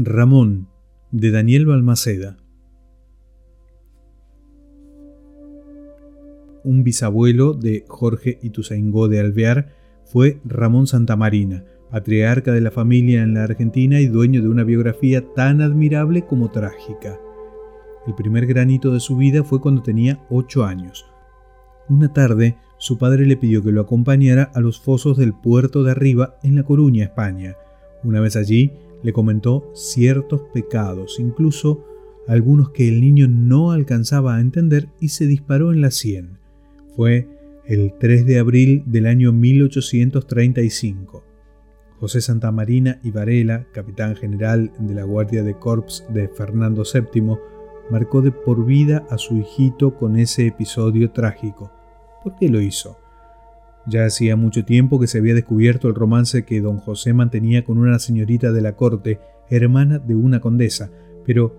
Ramón, de Daniel Balmaceda. Un bisabuelo de Jorge Ituzaingó de Alvear fue Ramón Santamarina, patriarca de la familia en la Argentina y dueño de una biografía tan admirable como trágica. El primer granito de su vida fue cuando tenía ocho años. Una tarde, su padre le pidió que lo acompañara a los fosos del puerto de arriba en La Coruña, España. Una vez allí, le comentó ciertos pecados, incluso algunos que el niño no alcanzaba a entender y se disparó en la sien. Fue el 3 de abril del año 1835. José Santamarina y Varela, capitán general de la Guardia de Corps de Fernando VII, marcó de por vida a su hijito con ese episodio trágico. ¿Por qué lo hizo? Ya hacía mucho tiempo que se había descubierto el romance que don José mantenía con una señorita de la corte, hermana de una condesa, pero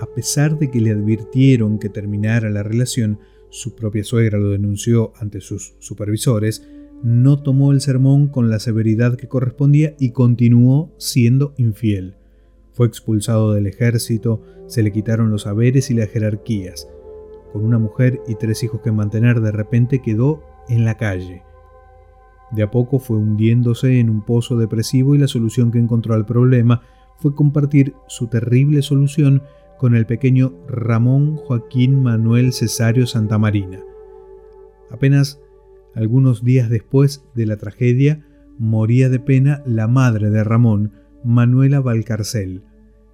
a pesar de que le advirtieron que terminara la relación, su propia suegra lo denunció ante sus supervisores, no tomó el sermón con la severidad que correspondía y continuó siendo infiel. Fue expulsado del ejército, se le quitaron los haberes y las jerarquías. Con una mujer y tres hijos que mantener de repente quedó en la calle. De a poco fue hundiéndose en un pozo depresivo y la solución que encontró al problema fue compartir su terrible solución con el pequeño Ramón Joaquín Manuel Cesario Santamarina. Apenas algunos días después de la tragedia, moría de pena la madre de Ramón, Manuela Valcarcel.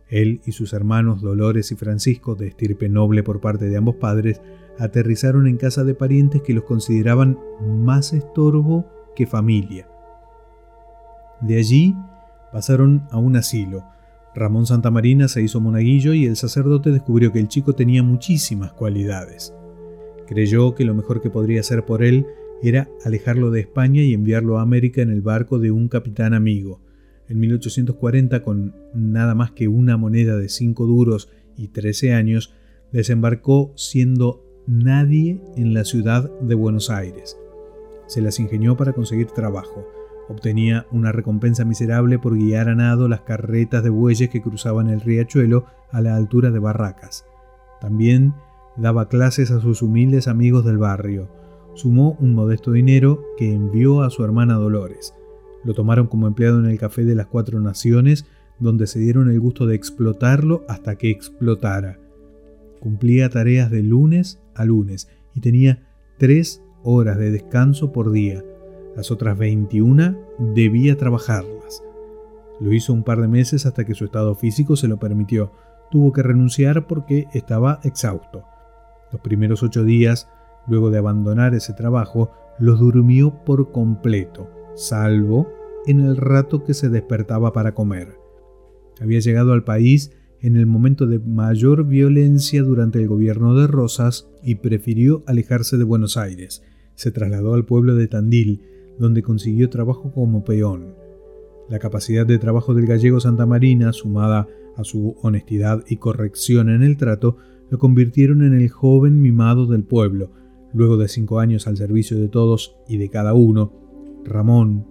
Él y sus hermanos Dolores y Francisco, de estirpe noble por parte de ambos padres, aterrizaron en casa de parientes que los consideraban más estorbo familia. De allí pasaron a un asilo. Ramón Santamarina se hizo monaguillo y el sacerdote descubrió que el chico tenía muchísimas cualidades. Creyó que lo mejor que podría hacer por él era alejarlo de España y enviarlo a América en el barco de un capitán amigo. En 1840, con nada más que una moneda de 5 duros y 13 años, desembarcó siendo nadie en la ciudad de Buenos Aires se las ingenió para conseguir trabajo. Obtenía una recompensa miserable por guiar a nado las carretas de bueyes que cruzaban el riachuelo a la altura de Barracas. También daba clases a sus humildes amigos del barrio. Sumó un modesto dinero que envió a su hermana Dolores. Lo tomaron como empleado en el Café de las Cuatro Naciones, donde se dieron el gusto de explotarlo hasta que explotara. Cumplía tareas de lunes a lunes y tenía tres horas de descanso por día. Las otras 21 debía trabajarlas. Lo hizo un par de meses hasta que su estado físico se lo permitió. Tuvo que renunciar porque estaba exhausto. Los primeros ocho días, luego de abandonar ese trabajo, los durmió por completo, salvo en el rato que se despertaba para comer. Había llegado al país en el momento de mayor violencia durante el gobierno de Rosas y prefirió alejarse de Buenos Aires. Se trasladó al pueblo de Tandil, donde consiguió trabajo como peón. La capacidad de trabajo del gallego Santa Marina, sumada a su honestidad y corrección en el trato, lo convirtieron en el joven mimado del pueblo. Luego de cinco años al servicio de todos y de cada uno, Ramón,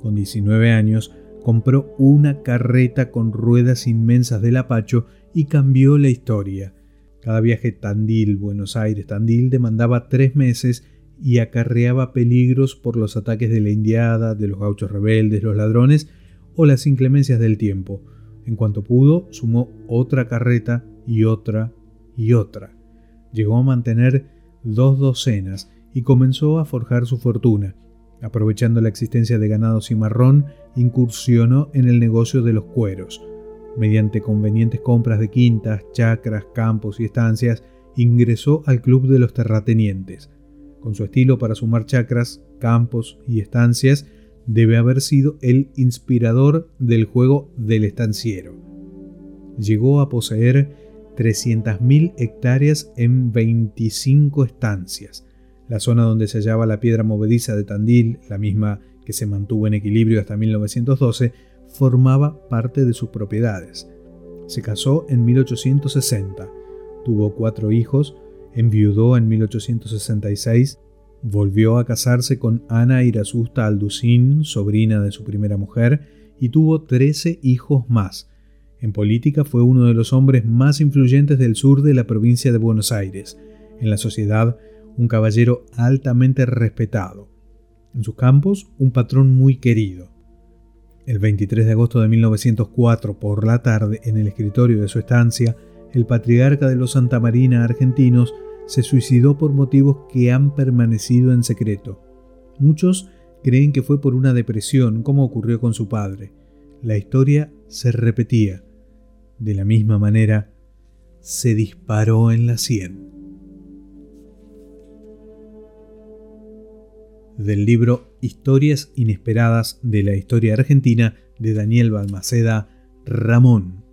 con 19 años, compró una carreta con ruedas inmensas del Apacho y cambió la historia. Cada viaje Tandil-Buenos Aires-Tandil demandaba tres meses y acarreaba peligros por los ataques de la indiada, de los gauchos rebeldes, los ladrones o las inclemencias del tiempo. En cuanto pudo, sumó otra carreta y otra y otra. Llegó a mantener dos docenas y comenzó a forjar su fortuna. Aprovechando la existencia de ganado cimarrón, incursionó en el negocio de los cueros. Mediante convenientes compras de quintas, chacras, campos y estancias, ingresó al club de los terratenientes. Con su estilo para sumar chacras, campos y estancias, debe haber sido el inspirador del juego del estanciero. Llegó a poseer 300.000 hectáreas en 25 estancias, la zona donde se hallaba la piedra movediza de Tandil, la misma que se mantuvo en equilibrio hasta 1912, formaba parte de sus propiedades. Se casó en 1860, tuvo cuatro hijos, enviudó en 1866, volvió a casarse con Ana Irasusta Alducín, sobrina de su primera mujer, y tuvo 13 hijos más. En política fue uno de los hombres más influyentes del sur de la provincia de Buenos Aires. En la sociedad, un caballero altamente respetado. En sus campos, un patrón muy querido. El 23 de agosto de 1904, por la tarde, en el escritorio de su estancia, el patriarca de los Santa Marina argentinos se suicidó por motivos que han permanecido en secreto. Muchos creen que fue por una depresión, como ocurrió con su padre. La historia se repetía. De la misma manera, se disparó en la sien. Del libro Historias inesperadas de la historia argentina de Daniel Balmaceda, Ramón.